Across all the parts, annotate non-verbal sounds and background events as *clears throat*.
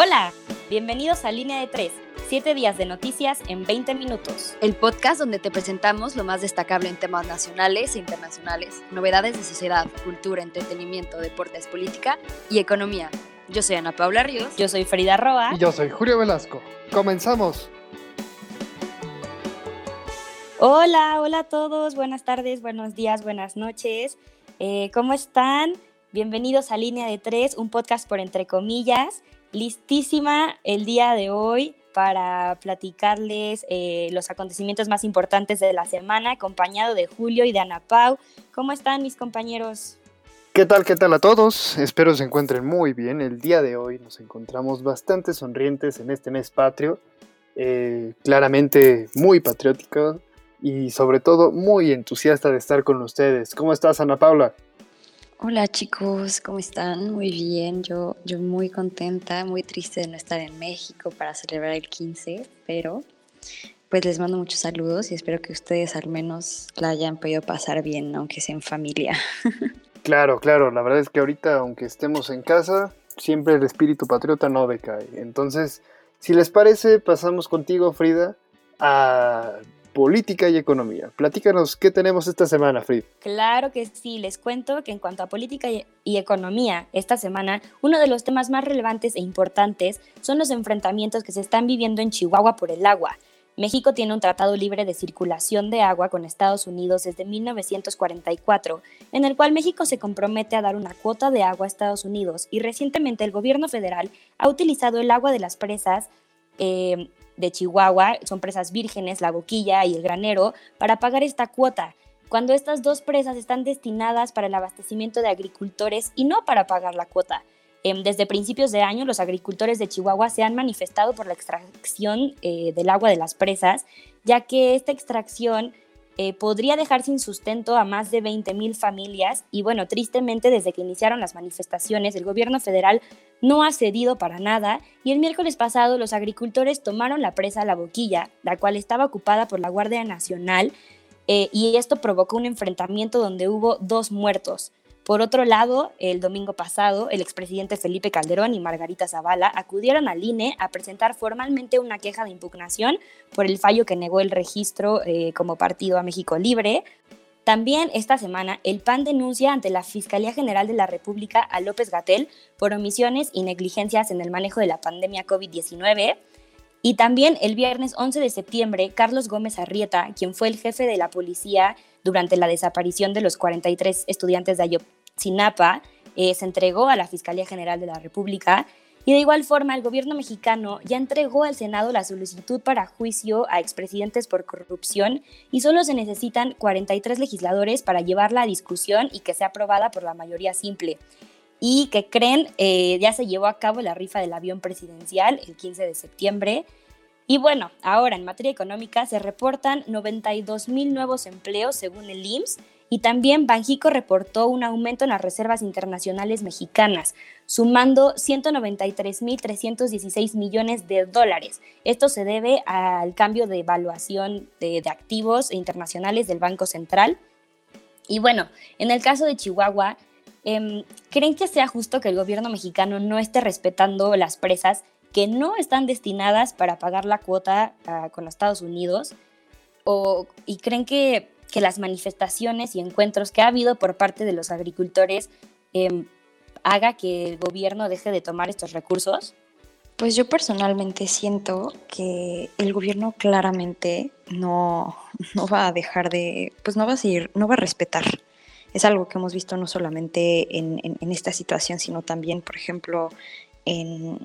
Hola, bienvenidos a Línea de 3, 7 días de noticias en 20 minutos. El podcast donde te presentamos lo más destacable en temas nacionales e internacionales, novedades de sociedad, cultura, entretenimiento, deportes, política y economía. Yo soy Ana Paula Ríos. Yo soy Frida Roa. Y yo soy Julio Velasco. Comenzamos. Hola, hola a todos. Buenas tardes, buenos días, buenas noches. Eh, ¿Cómo están? Bienvenidos a Línea de Tres, un podcast por entre comillas. Listísima el día de hoy para platicarles eh, los acontecimientos más importantes de la semana, acompañado de Julio y de Ana Pau. ¿Cómo están mis compañeros? ¿Qué tal, qué tal a todos? Espero se encuentren muy bien. El día de hoy nos encontramos bastante sonrientes en este mes patrio, eh, claramente muy patriótico y sobre todo muy entusiasta de estar con ustedes. ¿Cómo estás, Ana Paula? Hola chicos, ¿cómo están? Muy bien, yo, yo muy contenta, muy triste de no estar en México para celebrar el 15, pero pues les mando muchos saludos y espero que ustedes al menos la hayan podido pasar bien, aunque sea en familia. *laughs* Claro, claro, la verdad es que ahorita, aunque estemos en casa, siempre el espíritu patriota no decae. Entonces, si les parece, pasamos contigo, Frida, a política y economía. Platícanos qué tenemos esta semana, Frida. Claro que sí, les cuento que en cuanto a política y, economía, esta semana uno de los temas más relevantes e importantes son los enfrentamientos que se están viviendo en Chihuahua por el agua. México tiene un tratado libre de circulación de agua con Estados Unidos desde 1944, en el cual México se compromete a dar una cuota de agua a Estados Unidos y recientemente el gobierno federal ha utilizado el agua de las presas eh, de Chihuahua, son presas vírgenes, la boquilla y el granero, para pagar esta cuota, cuando estas dos presas están destinadas para el abastecimiento de agricultores y no para pagar la cuota. Em, desde principios de año, los agricultores de Chihuahua se han manifestado por la extracción eh, del agua de las presas, ya que esta extracción eh, podría dejar sin sustento a más de 20.000 familias y bueno, tristemente desde que iniciaron las manifestaciones, el gobierno federal no ha cedido para nada y el miércoles pasado los agricultores tomaron la presa La Boquilla, la cual estaba ocupada por la Guardia Nacional eh, y esto provocó un enfrentamiento donde hubo dos muertos. Por otro lado, el domingo pasado, el expresidente Felipe Calderón y Margarita Zavala acudieron al INE a presentar formalmente una queja de impugnación por el fallo que negó el registro eh, como partido a México Libre. También esta semana, el PAN denuncia ante la Fiscalía General de la República a López Gatel por omisiones y negligencias en el manejo de la pandemia COVID-19. Y también el viernes 11 de septiembre, Carlos Gómez Arrieta, quien fue el jefe de la policía durante la desaparición de los 43 estudiantes de Ayotzinapa, eh, se entregó a la Fiscalía General de la República y de igual forma el gobierno mexicano ya entregó al Senado la solicitud para juicio a expresidentes por corrupción y solo se necesitan 43 legisladores para llevarla a discusión y que sea aprobada por la mayoría simple. Y que creen, eh, ya se llevó a cabo la rifa del avión presidencial el 15 de septiembre y bueno, ahora en materia económica se reportan 92 mil nuevos empleos según el IMSS y también Banjico reportó un aumento en las reservas internacionales mexicanas, sumando 193.316 millones de dólares. Esto se debe al cambio de evaluación de, activos internacionales del Banco Central. Y bueno, en el caso de Chihuahua, em, ¿creen que sea justo que el gobierno mexicano no esté respetando las presas que no están destinadas para pagar la cuota ah, con los Estados Unidos? O, ¿Y creen que, que, las manifestaciones y encuentros que ha habido por parte de los agricultores em, haga que el gobierno deje de tomar estos recursos? Pues yo personalmente siento que el gobierno claramente no, no va a dejar de, pues no va a seguir, no va a respetar. Es algo que hemos visto no solamente en, en, en esta situación, sino también, por ejemplo, en,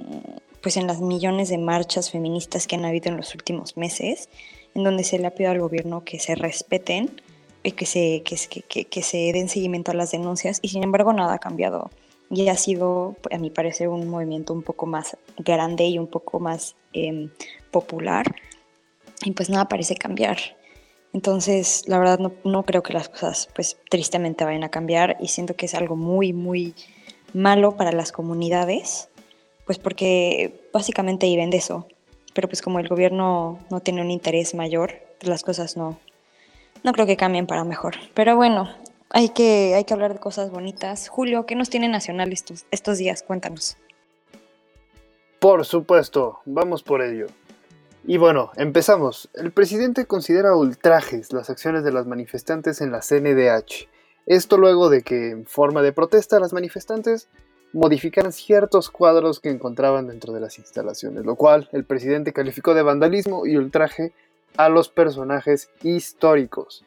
pues en las millones de marchas feministas que han habido en los últimos meses, en donde se le ha pedido al gobierno que se respeten y que se, que, que, se den seguimiento a las denuncias y sin embargo nada ha cambiado. Y ha sido, a mi parecer, un movimiento un poco más grande y un poco más em, popular y pues nada parece cambiar. Entonces, la verdad no, no, creo que las cosas pues tristemente vayan a cambiar y siento que es algo muy, muy malo para las comunidades pues porque básicamente viven de eso. Pero pues como el gobierno no tiene un interés mayor, las cosas no, no creo que cambien para mejor. Pero bueno, hay que, hay que hablar de cosas bonitas. Julio, ¿qué nos tiene nacional estos, estos días? Cuéntanos. Por supuesto, vamos por ello. Y bueno, empezamos. El presidente considera ultrajes las acciones de las manifestantes en la CNDH. Esto luego de que, en forma de protesta, las manifestantes modificaran ciertos cuadros que encontraban dentro de las instalaciones, lo cual el presidente calificó de vandalismo y ultraje a los personajes históricos.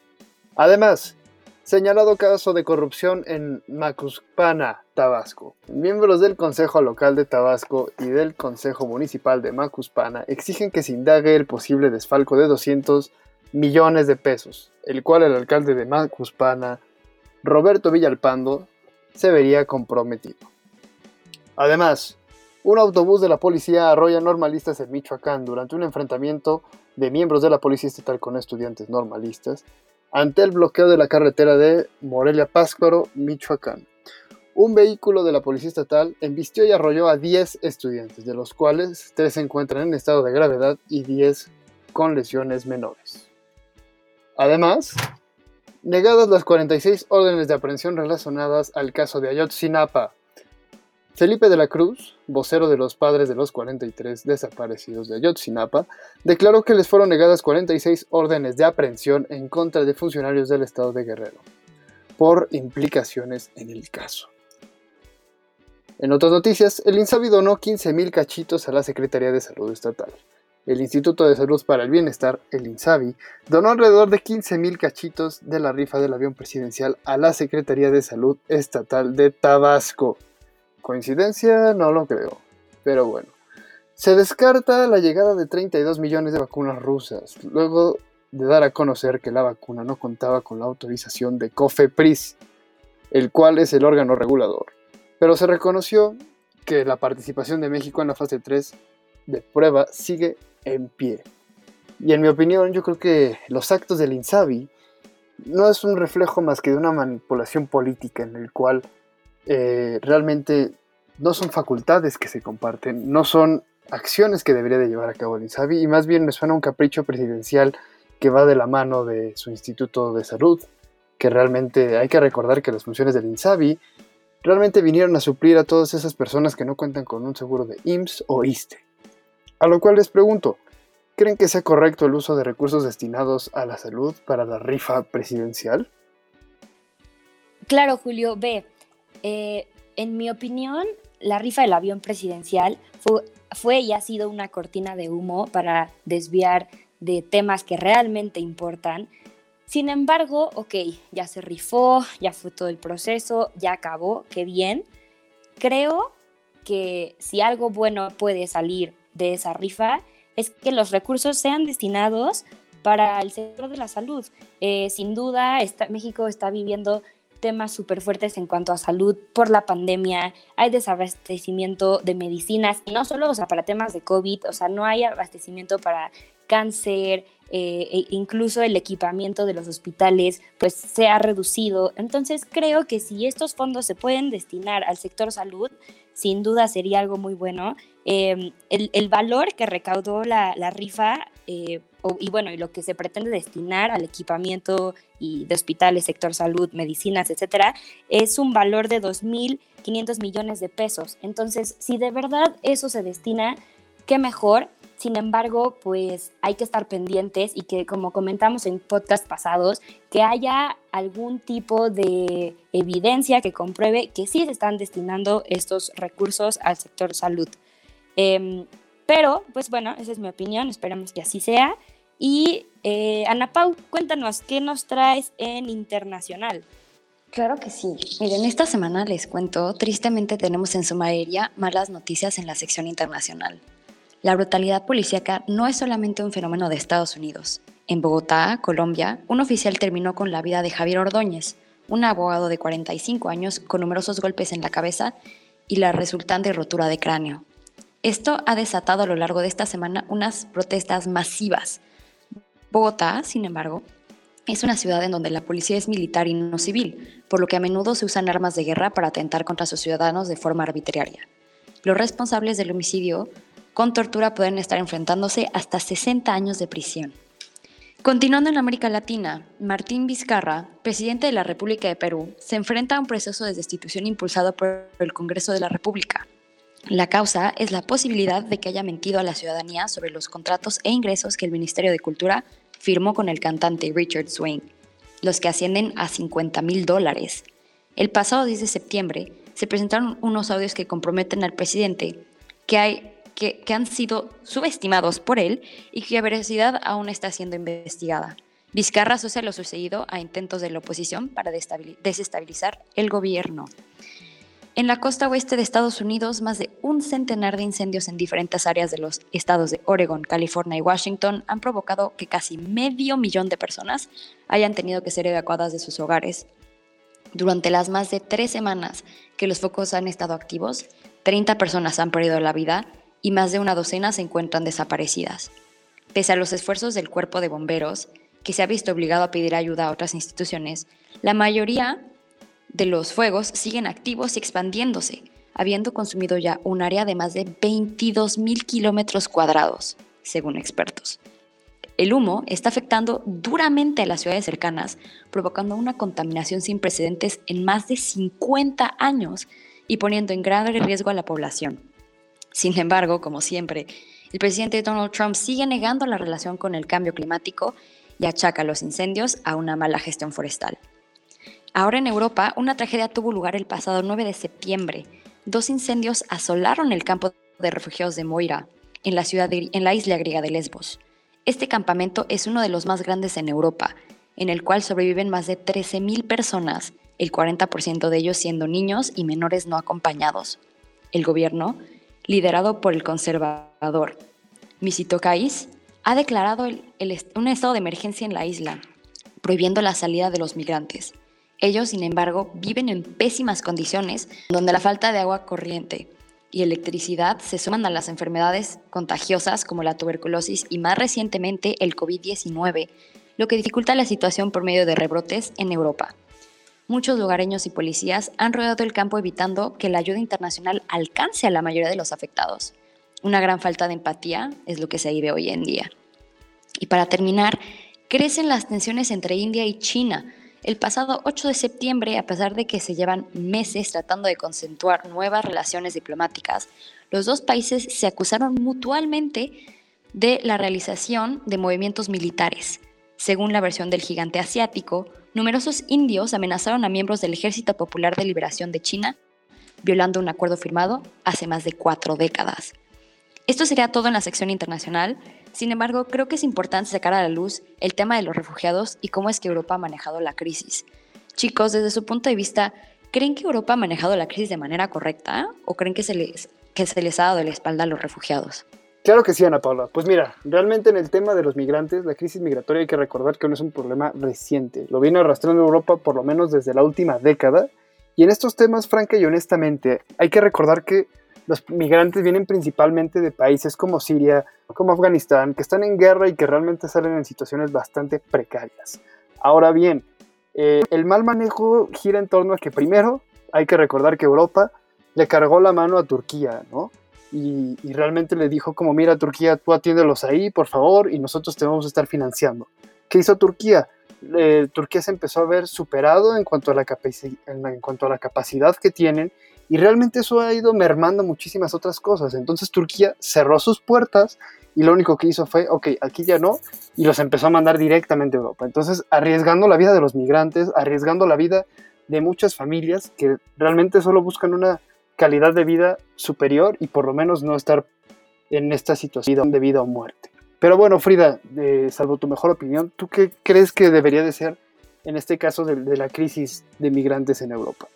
Además, señalado caso de corrupción en Macuspana, Tabasco. Miembros del Consejo Local de Tabasco y del Consejo Municipal de Macuspana exigen que se indague el posible desfalco de 200 millones de pesos, el cual el alcalde de Macuspana, Roberto Villalpando, se vería comprometido. Además, un autobús de la policía arrolla normalistas en Michoacán durante un enfrentamiento de miembros de la policía estatal con estudiantes normalistas ante el bloqueo de la carretera de Morelia Páscuaro, Michoacán. Un vehículo de la policía estatal embistió y arrolló a 10 estudiantes, de los cuales 3 se encuentran en estado de gravedad y 10 con lesiones menores. Además, negadas las 46 órdenes de aprehensión relacionadas al caso de Ayotzinapa, Felipe de la Cruz, vocero de los padres de los 43 desaparecidos de Ayotzinapa, declaró que les fueron negadas 46 órdenes de aprehensión en contra de funcionarios del estado de Guerrero, por implicaciones en el caso. En otras noticias, el INSABI donó 15.000 cachitos a la Secretaría de Salud Estatal. El Instituto de Salud para el Bienestar, el INSABI, donó alrededor de 15.000 cachitos de la rifa del avión presidencial a la Secretaría de Salud Estatal de Tabasco. Coincidencia, no lo creo. Pero bueno. Se descarta la llegada de 32 millones de vacunas rusas, luego de dar a conocer que la vacuna no contaba con la autorización de COFEPRIS, el cual es el órgano regulador. Pero se reconoció que la participación de México en la fase 3 de prueba sigue en pie. Y en mi opinión, yo creo que los actos del INSABI no es un reflejo más que de una manipulación política en el cual eh, realmente no son facultades que se comparten, no son acciones que debería de llevar a cabo el INSABI y más bien me suena un capricho presidencial que va de la mano de su Instituto de Salud, que realmente hay que recordar que las funciones del INSABI realmente vinieron a suplir a todas esas personas que no cuentan con un seguro de IMSS o ISTE. A lo cual les pregunto, ¿creen que sea correcto el uso de recursos destinados a la salud para la rifa presidencial? Claro, Julio, ve, eh, en mi opinión, la rifa del avión presidencial fue, y ha sido una cortina de humo para desviar de temas que realmente importan. Sin embargo, ok, ya se rifó, ya fue todo el proceso, ya acabó, qué bien. Creo que si algo bueno puede salir de esa rifa es que los recursos sean destinados para el sector de la salud. Eh, sin duda, México está viviendo temas súper fuertes en cuanto a salud por la pandemia, hay desabastecimiento de medicinas, y no solo o sea, para temas de COVID, o sea, no hay abastecimiento para cáncer, eh, e incluso el equipamiento de los hospitales pues se ha reducido. Entonces creo que si estos fondos se pueden destinar al sector salud, sin duda sería algo muy bueno. Em, el, valor que recaudó la, rifa eh, y bueno, y lo que se pretende destinar al equipamiento y de hospitales, sector salud, medicinas, etcétera, es un valor de 2.500 millones de pesos. Entonces, si de verdad eso se destina, qué mejor. Sin embargo, pues hay que estar pendientes y que, como comentamos en podcast pasados, que haya algún tipo de evidencia que compruebe que sí se están destinando estos recursos al sector salud. Em, pero, pues bueno, esa es mi opinión, esperamos que así sea. Y eh, Ana Pau, cuéntanos, ¿qué nos traes en internacional? Claro que sí. Miren, esta semana les cuento, tristemente tenemos en Sumaeria malas noticias en la sección internacional. La brutalidad policíaca no es solamente un fenómeno de Estados Unidos. En Bogotá, Colombia, un oficial terminó con la vida de Javier Ordóñez, un abogado de 45 años con numerosos golpes en la cabeza y la resultante rotura de cráneo. Esto ha desatado a lo largo de esta semana unas protestas masivas Bogotá, sin embargo, es una ciudad en donde la policía es militar y no civil, por lo que a menudo se usan armas de guerra para atentar contra sus ciudadanos de forma arbitraria. Los responsables del homicidio con tortura pueden estar enfrentándose hasta 60 años de prisión. Continuando en América Latina, Martín Vizcarra, presidente de la República de Perú, se enfrenta a un proceso de destitución impulsado por el Congreso de la República. La causa es la posibilidad de que haya mentido a la ciudadanía sobre los contratos e ingresos que el Ministerio de Cultura firmó con el cantante Richard Swain, los que ascienden a 50 mil dólares. El pasado 10 de septiembre se presentaron unos audios que comprometen al presidente que, hay, que, han sido subestimados por él y cuya veracidad aún está siendo investigada. Vizcarra asocia lo sucedido a intentos de la oposición para desestabilizar el gobierno. En la costa oeste de Estados Unidos, más de un centenar de incendios en diferentes áreas de los estados de Oregon, California y Washington han provocado que casi medio millón de personas hayan tenido que ser evacuadas de sus hogares. Durante las más de tres semanas que los focos han estado activos, 30 personas han perdido la vida y más de una docena se encuentran desaparecidas. Pese a los esfuerzos del cuerpo de bomberos, que se ha visto obligado a pedir ayuda a otras instituciones, la mayoría de los fuegos siguen activos y expandiéndose, habiendo consumido ya un área de más de 22.000 kilómetros cuadrados, según expertos. El humo está afectando duramente a las ciudades cercanas, provocando una contaminación sin precedentes en más de 50 años y poniendo en grave riesgo a la población. Sin embargo, como siempre, el presidente Donald Trump sigue negando la relación con el cambio climático y achaca los incendios a una mala gestión forestal. Ahora en Europa, una tragedia tuvo lugar el pasado 9 de septiembre. Dos incendios asolaron el campo de refugiados de Moira, en la, ciudad en la isla griega de Lesbos. Este campamento es uno de los más grandes en Europa, en el cual sobreviven más de 13.000 personas, el 40% de ellos siendo niños y menores no acompañados. El gobierno, liderado por el conservador Misitokais, ha declarado un estado de emergencia en la isla, prohibiendo la salida de los migrantes. Ellos, sin embargo, viven en pésimas condiciones, donde la falta de agua corriente y electricidad se suman a las enfermedades contagiosas como la tuberculosis y más recientemente el COVID-19, lo que dificulta la situación por medio de rebrotes en Europa. Muchos lugareños y policías han rodeado el campo evitando que la ayuda internacional alcance a la mayoría de los afectados. Una gran falta de empatía es lo que se vive hoy en día. Y para terminar, crecen las tensiones entre India y China. El pasado 8 de septiembre, a pesar de que se llevan meses tratando de concentuar nuevas relaciones diplomáticas, los dos países se acusaron mutuamente de la realización de movimientos militares. Según la versión del gigante asiático, numerosos indios amenazaron a miembros del Ejército Popular de Liberación de China, violando un acuerdo firmado hace más de cuatro décadas. Esto sería todo en la sección internacional. Sin embargo, creo que es importante sacar a la luz el tema de los refugiados y cómo es que Europa ha manejado la crisis. Chicos, desde su punto de vista, ¿creen que Europa ha manejado la crisis de manera correcta o creen que se les, que se les ha dado la espalda a los refugiados? Claro que sí, Ana Paula. Pues mira, realmente en el tema de los migrantes, la crisis migratoria hay que recordar que no es un problema reciente. Lo viene arrastrando Europa por lo menos desde la última década. Y en estos temas, franca y honestamente, hay que recordar que los migrantes vienen principalmente de países como Siria, como Afganistán, que están en guerra y que realmente salen en situaciones bastante precarias. Ahora bien, eh, el mal manejo gira en torno a que primero hay que recordar que Europa le cargó la mano a Turquía, ¿no? Y, realmente le dijo como, mira Turquía, tú atiéndelos ahí, por favor, y nosotros te vamos a estar financiando. ¿Qué hizo Turquía? Eh, Turquía se empezó a ver superado en cuanto a, la en cuanto a la capacidad que tienen y realmente eso ha ido mermando muchísimas otras cosas. Entonces Turquía cerró sus puertas y lo único que hizo fue, ok, aquí ya no, y los empezó a mandar directamente a Europa. Entonces, arriesgando la vida de los migrantes, arriesgando la vida de muchas familias que realmente solo buscan una calidad de vida superior y por lo menos no estar en esta situación de vida o muerte. Pero bueno, Frida, salvo tu mejor opinión, ¿tú qué crees que debería de ser en este caso de la crisis de migrantes en Europa?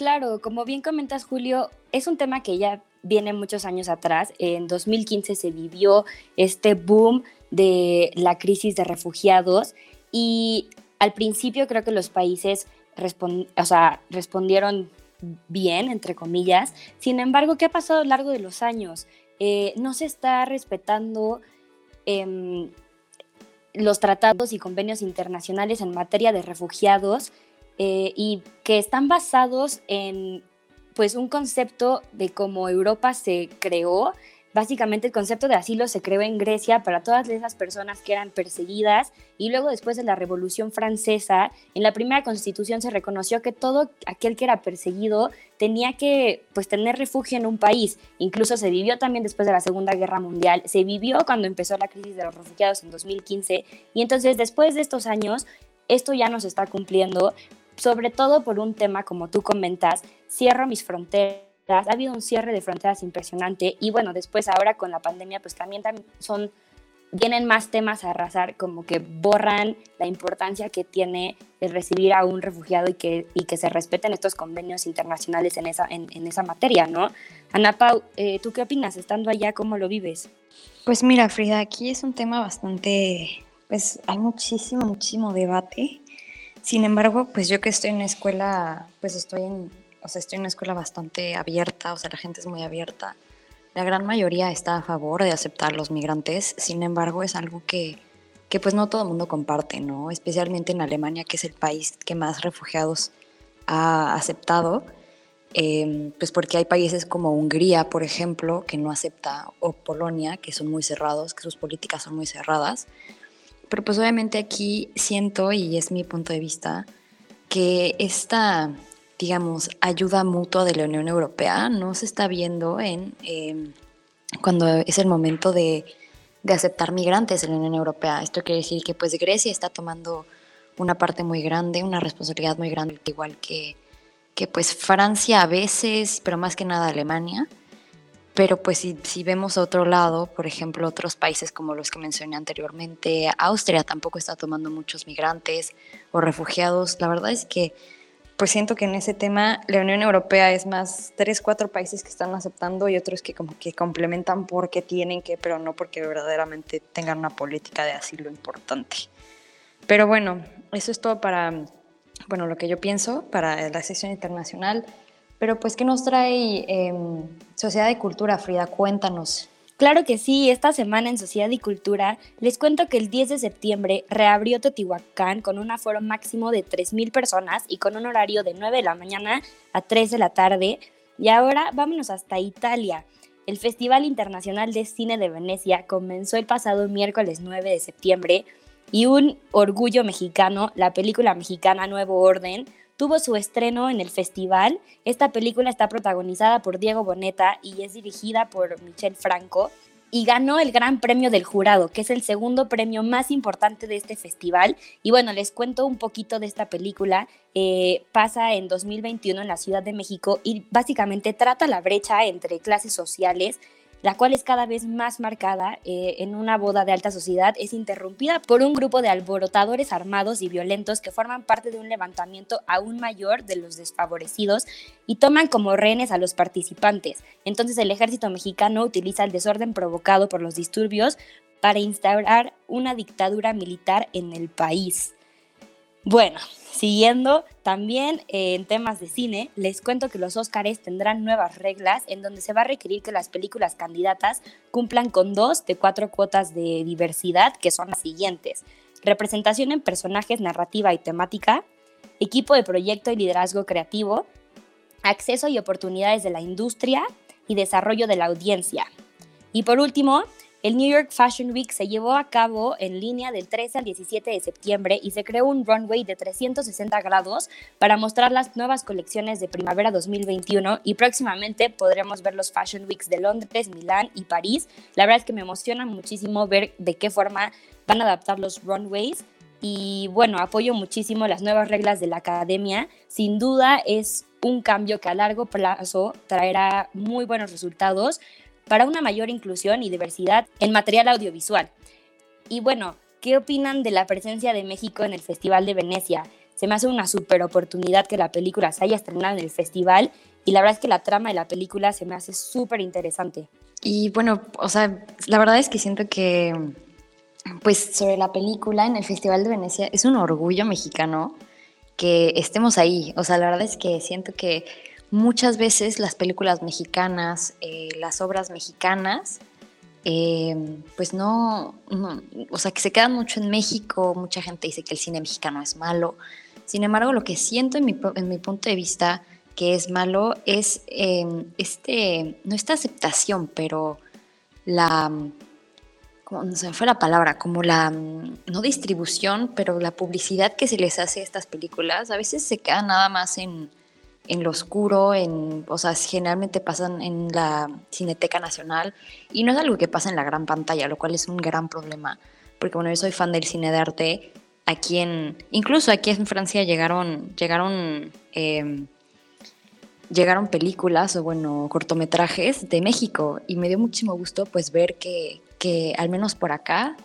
Claro, como bien comentas Julio, es un tema que ya viene muchos años atrás. En 2015 se vivió este boom de la crisis de refugiados y al principio creo que los países respondieron bien, entre comillas. Sin embargo, ¿qué ha pasado a lo largo de los años? Eh, no se está respetando em, los tratados y convenios internacionales en materia de refugiados eh, y que están basados en pues un concepto de cómo Europa se creó. Básicamente el concepto de asilo se creó en Grecia para todas esas personas que eran perseguidas y luego después de la Revolución Francesa, en la primera constitución se reconoció que todo aquel que era perseguido tenía que pues tener refugio en un país. Incluso se vivió también después de la Segunda Guerra Mundial, se vivió cuando empezó la crisis de los refugiados en 2015 y entonces después de estos años esto ya no se está cumpliendo, sobre todo por un tema como tú comentas, cierro mis fronteras ha habido un cierre de fronteras impresionante y bueno, después ahora con la pandemia pues también, son, vienen más temas a arrasar, como que borran la importancia que tiene el recibir a un refugiado y que, y que se respeten estos convenios internacionales en esa, en, esa materia, ¿no? Ana Pau, eh, ¿tú qué opinas estando allá? ¿Cómo lo vives? Pues mira, Frida, aquí es un tema bastante, pues hay muchísimo, muchísimo debate. Sin embargo, pues yo que estoy en una escuela, pues estoy en, o sea, estoy en una escuela bastante abierta, o sea, la gente es muy abierta. La gran mayoría está a favor de aceptar los migrantes, sin embargo, es algo que, que pues no todo el mundo comparte, ¿no? Especialmente en Alemania, que es el país que más refugiados ha aceptado, em, pues porque hay países como Hungría, por ejemplo, que no acepta, o Polonia, que son muy cerrados, que sus políticas son muy cerradas. Pero pues obviamente aquí siento, y es mi punto de vista, que esta digamos, ayuda mutua de la Unión Europea no se está viendo en em, cuando es el momento de, de, aceptar migrantes en la Unión Europea. Esto quiere decir que pues Grecia está tomando una parte muy grande, una responsabilidad muy grande, igual que, que pues Francia a veces, pero más que nada Alemania. Pero pues si, si vemos a otro lado, por ejemplo, otros países como los que mencioné anteriormente, Austria tampoco está tomando muchos migrantes o refugiados. La verdad es que pues siento que en ese tema la Unión Europea es más tres, cuatro países que están aceptando y otros que como que complementan porque tienen que, pero no porque verdaderamente tengan una política de asilo importante. Pero bueno, eso es todo para, bueno, lo que yo pienso para la sesión internacional. Pero pues, ¿qué nos trae em, Sociedad de Cultura, Frida? Cuéntanos. Claro que sí, esta semana en Sociedad y Cultura les cuento que el 10 de septiembre reabrió Teotihuacán con un aforo máximo de 3.000 personas y con un horario de 9 de la mañana a 3 de la tarde. Y ahora vámonos hasta Italia. El Festival Internacional de Cine de Venecia comenzó el pasado miércoles 9 de septiembre y un orgullo mexicano, la película mexicana Nuevo Orden, tuvo su estreno en el festival. Esta película está protagonizada por Diego Boneta y es dirigida por Michel Franco y ganó el Gran Premio del Jurado, que es el segundo premio más importante de este festival. Y bueno, les cuento un poquito de esta película. Eh, pasa en 2021 en la Ciudad de México y básicamente trata la brecha entre clases sociales la cual es cada vez más marcada eh, en una boda de alta sociedad, es interrumpida por un grupo de alborotadores armados y violentos que forman parte de un levantamiento aún mayor de los desfavorecidos y toman como rehenes a los participantes. Entonces el ejército mexicano utiliza el desorden provocado por los disturbios para instaurar una dictadura militar en el país. Bueno, Siguiendo también eh, en temas de cine, les cuento que los Óscares tendrán nuevas reglas en donde se va a requerir que las películas candidatas cumplan con dos de cuatro cuotas de diversidad, que son las siguientes. Representación en personajes, narrativa y temática, equipo de proyecto y liderazgo creativo, acceso y oportunidades de la industria y desarrollo de la audiencia. Y por último, el New York Fashion Week se llevó a cabo en línea del 13 al 17 de septiembre y se creó un runway de 360 grados para mostrar las nuevas colecciones de primavera 2021 y próximamente podremos ver los Fashion Weeks de Londres, Milán y París. La verdad es que me emociona muchísimo ver de qué forma van a adaptar los runways y bueno, apoyo muchísimo las nuevas reglas de la academia. Sin duda es un cambio que a largo plazo traerá muy buenos resultados para una mayor inclusión y diversidad en material audiovisual. Y bueno, ¿qué opinan de la presencia de México en el Festival de Venecia? Se me hace una super oportunidad que la película se haya estrenado en el festival y la verdad es que la trama de la película se me hace súper interesante. Y bueno, o sea, la verdad es que siento que, pues sobre la película en el Festival de Venecia es un orgullo mexicano que estemos ahí. O sea, la verdad es que siento que muchas veces las películas mexicanas, eh, las obras mexicanas, eh, pues no, o sea, que se quedan mucho en México, mucha gente dice que el cine mexicano es malo. Sin embargo, lo que siento en mi, en mi punto de vista que es malo es em, este, no esta aceptación, pero la, como, no se fue la palabra, como la, no distribución, pero la publicidad que se les hace a estas películas, a veces se queda nada más en, en lo oscuro, en, o sea, generalmente pasan en la Cineteca Nacional y no es algo que pasa en la gran pantalla, lo cual es un gran problema, porque bueno, yo soy fan del cine de arte, aquí en, incluso aquí en Francia llegaron, llegaron, em, llegaron películas o bueno, cortometrajes de México y me dio muchísimo gusto pues ver que, que al menos por acá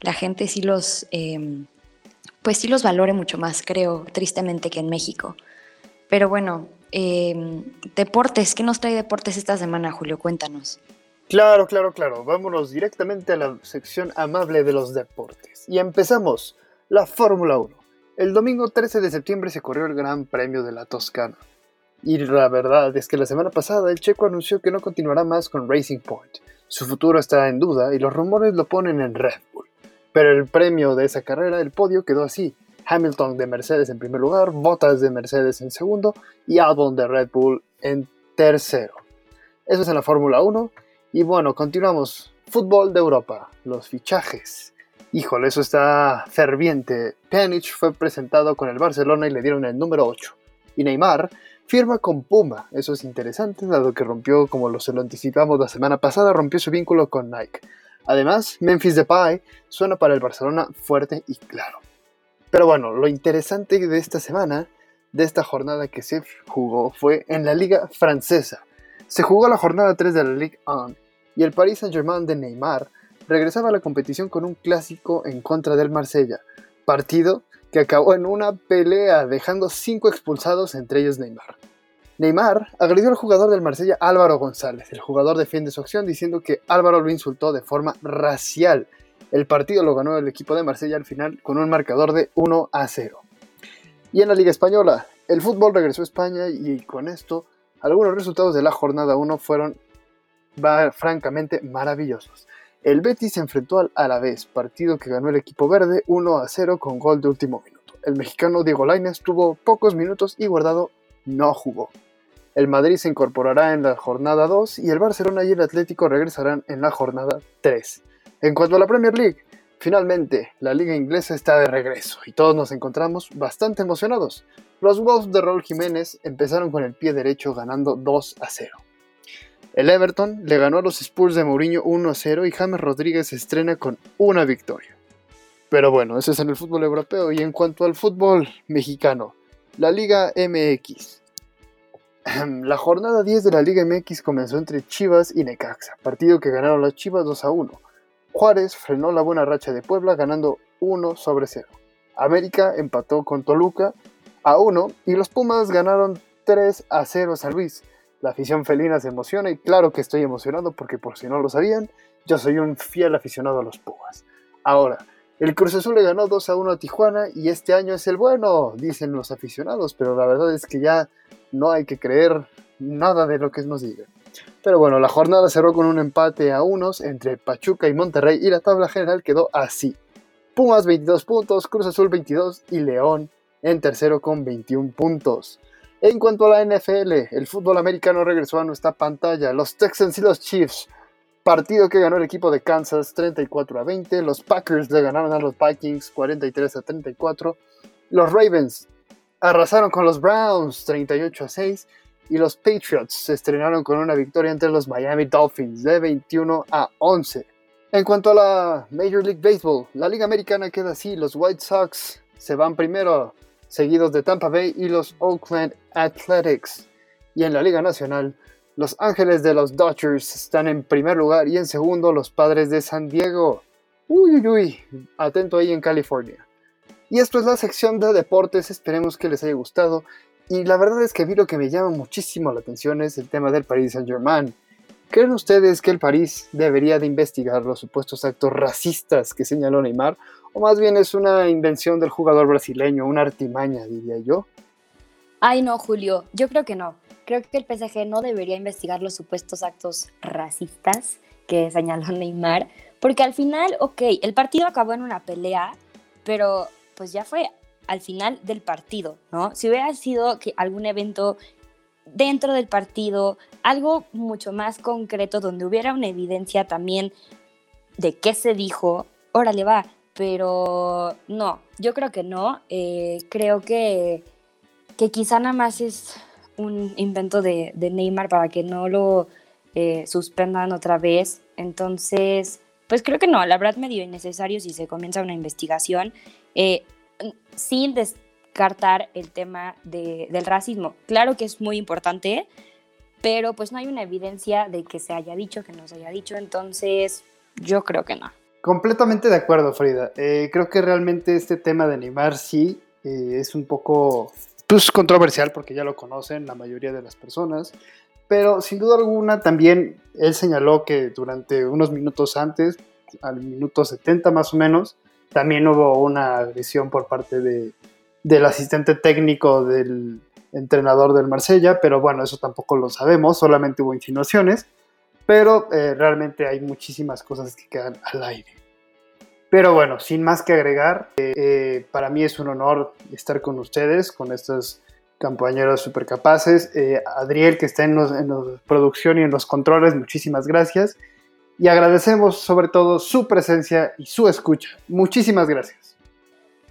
la gente sí los, em, pues sí los valore mucho más, creo, tristemente que en México. Pero bueno, em, deportes, ¿qué nos trae deportes esta semana, Julio? Cuéntanos. Claro, claro, claro. Vámonos directamente a la sección amable de los deportes. Y empezamos, la Fórmula 1. El domingo 13 de septiembre se corrió el Gran Premio de la Toscana. Y la verdad es que la semana pasada el checo anunció que no continuará más con Racing Point. Su futuro está en duda y los rumores lo ponen en Red Bull. Pero el premio de esa carrera, el podio, quedó así. Hamilton de Mercedes en primer lugar, Bottas de Mercedes en segundo y Albon de Red Bull en tercero. Eso es en la Fórmula 1. Y bueno, continuamos. Fútbol de Europa, los fichajes. Híjole, eso está ferviente. Pjanic fue presentado con el Barcelona y le dieron el número 8. Y Neymar firma con Puma. Eso es interesante, dado que rompió, como lo se lo anticipamos la semana pasada, rompió su vínculo con Nike. Además, Memphis Depay suena para el Barcelona fuerte y claro. Pero bueno, lo interesante de esta semana, de esta jornada que se jugó, fue en la liga francesa. Se jugó la jornada 3 de la Ligue 1 y el Paris Saint-Germain de Neymar regresaba a la competición con un clásico en contra del Marsella, partido que acabó en una pelea dejando 5 expulsados, entre ellos Neymar. Neymar agredió al jugador del Marsella Álvaro González. El jugador defiende su acción diciendo que Álvaro lo insultó de forma racial el partido lo ganó el equipo de Marsella al final con un marcador de 1 a 0. Y en la Liga Española, el fútbol regresó a España y con esto algunos resultados de la jornada 1 fueron francamente maravillosos. El Betis se enfrentó al Alavés, partido que ganó el equipo verde 1 a 0 con gol de último minuto. El mexicano Diego Lainez tuvo pocos minutos y guardado no jugó. El Madrid se incorporará en la jornada 2 y el Barcelona y el Atlético regresarán en la jornada 3. En cuanto a la Premier League, finalmente la liga inglesa está de regreso y todos nos encontramos bastante emocionados. Los Wolves de Raúl Jiménez empezaron con el pie derecho ganando 2 a 0. El Everton le ganó a los Spurs de Mourinho 1 a 0 y James Rodríguez se estrena con una victoria. Pero bueno, eso es en el fútbol europeo y en cuanto al fútbol mexicano, la Liga MX. *clears throat* La jornada 10 de la Liga MX comenzó entre Chivas y Necaxa, partido que ganaron las Chivas 2 a 1. Juárez frenó la buena racha de Puebla ganando 1 sobre 0. América empató con Toluca a 1 y los Pumas ganaron 3 a 0 a San Luis. La afición felina se emociona y claro que estoy emocionado porque por si no lo sabían, yo soy un fiel aficionado a los Pumas. Ahora, el Cruz Azul le ganó 2 a 1 a Tijuana y este año es el bueno, dicen los aficionados, pero la verdad es que ya no hay que creer nada de lo que nos digan. Pero bueno, la jornada cerró con un empate a unos entre Pachuca y Monterrey y la tabla general quedó así. Pumas 22 puntos, Cruz Azul 22 y León en tercero con 21 puntos. En cuanto a la NFL, el fútbol americano regresó a nuestra pantalla. Los Texans y los Chiefs, partido que ganó el equipo de Kansas 34 a 20. Los Packers le ganaron a los Vikings 43 a 34. Los Ravens arrasaron con los Browns 38 a 6 y los Patriots se estrenaron con una victoria entre los Miami Dolphins de 21 a 11. En cuanto a la Major League Baseball, la Liga Americana queda así, los White Sox se van primero, seguidos de Tampa Bay y los Oakland Athletics. Y en la Liga Nacional, los Ángeles de los Dodgers están en primer lugar y en segundo los Padres de San Diego. Uy, uy, uy, atento ahí en California. Y esto es la sección de deportes, esperemos que les haya gustado y la verdad es que a mí lo que me llama muchísimo la atención es el tema del Paris Saint-Germain. ¿Creen ustedes que el París debería de investigar los supuestos actos racistas que señaló Neymar? ¿O más bien es una invención del jugador brasileño, una artimaña, diría yo? Ay, no, Julio, yo creo que no. Creo que el PSG no debería investigar los supuestos actos racistas que señaló *laughs* Neymar, porque al final, ok, el partido acabó en una pelea, pero pues ya fue al final del partido, ¿no? Si hubiera sido que algún evento dentro del partido, algo mucho más concreto donde hubiera una evidencia también de qué se dijo, órale va, pero no, yo creo que no, eh, creo que, que quizá nada más es un invento de, Neymar para que no lo eh, suspendan otra vez, entonces, pues creo que no, la verdad medio innecesario si se comienza una investigación, eh, sin descartar el tema del racismo. Claro que es muy importante, pero pues no hay una evidencia de que se haya dicho, que no se haya dicho, entonces yo creo que no. Completamente de acuerdo, Frida. Eh, creo que realmente este tema de Neymar sí eh, es un poco pues, controversial porque ya lo conocen la mayoría de las personas, pero sin duda alguna también él señaló que durante unos minutos antes, al minuto 70 más o menos, también hubo una agresión por parte de, del asistente técnico del, entrenador del Marsella, pero bueno, eso tampoco lo sabemos, solamente hubo insinuaciones, pero eh, realmente hay muchísimas cosas que quedan al aire. Pero bueno, sin más que agregar, eh, eh, para mí es un honor estar con ustedes, con estos compañeros súper capaces. Adriel, que está en, en la producción y en los controles, muchísimas gracias. Y agradecemos sobre todo su presencia y su escucha. Muchísimas gracias.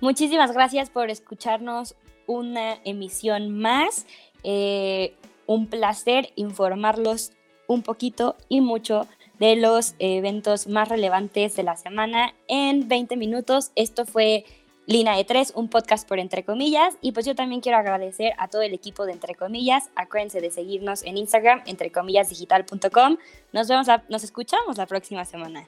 Muchísimas gracias por escucharnos una emisión más. Eh, un placer informarlos un poquito y mucho de los eventos más relevantes de la semana en 20 minutos. Esto fue Lina de 3, un podcast por Entre Comillas. Y pues yo también quiero agradecer a todo el equipo de Entre Comillas. Acuérdense de seguirnos en Instagram, entrecomillasdigital.com. Nos vemos, nos escuchamos la próxima semana.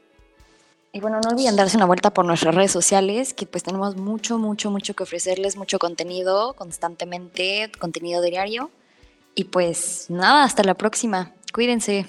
Y bueno, no olviden darse una vuelta por nuestras redes sociales, que pues tenemos mucho, mucho, mucho que ofrecerles, mucho contenido constantemente, contenido diario. Y pues nada, hasta la próxima. Cuídense.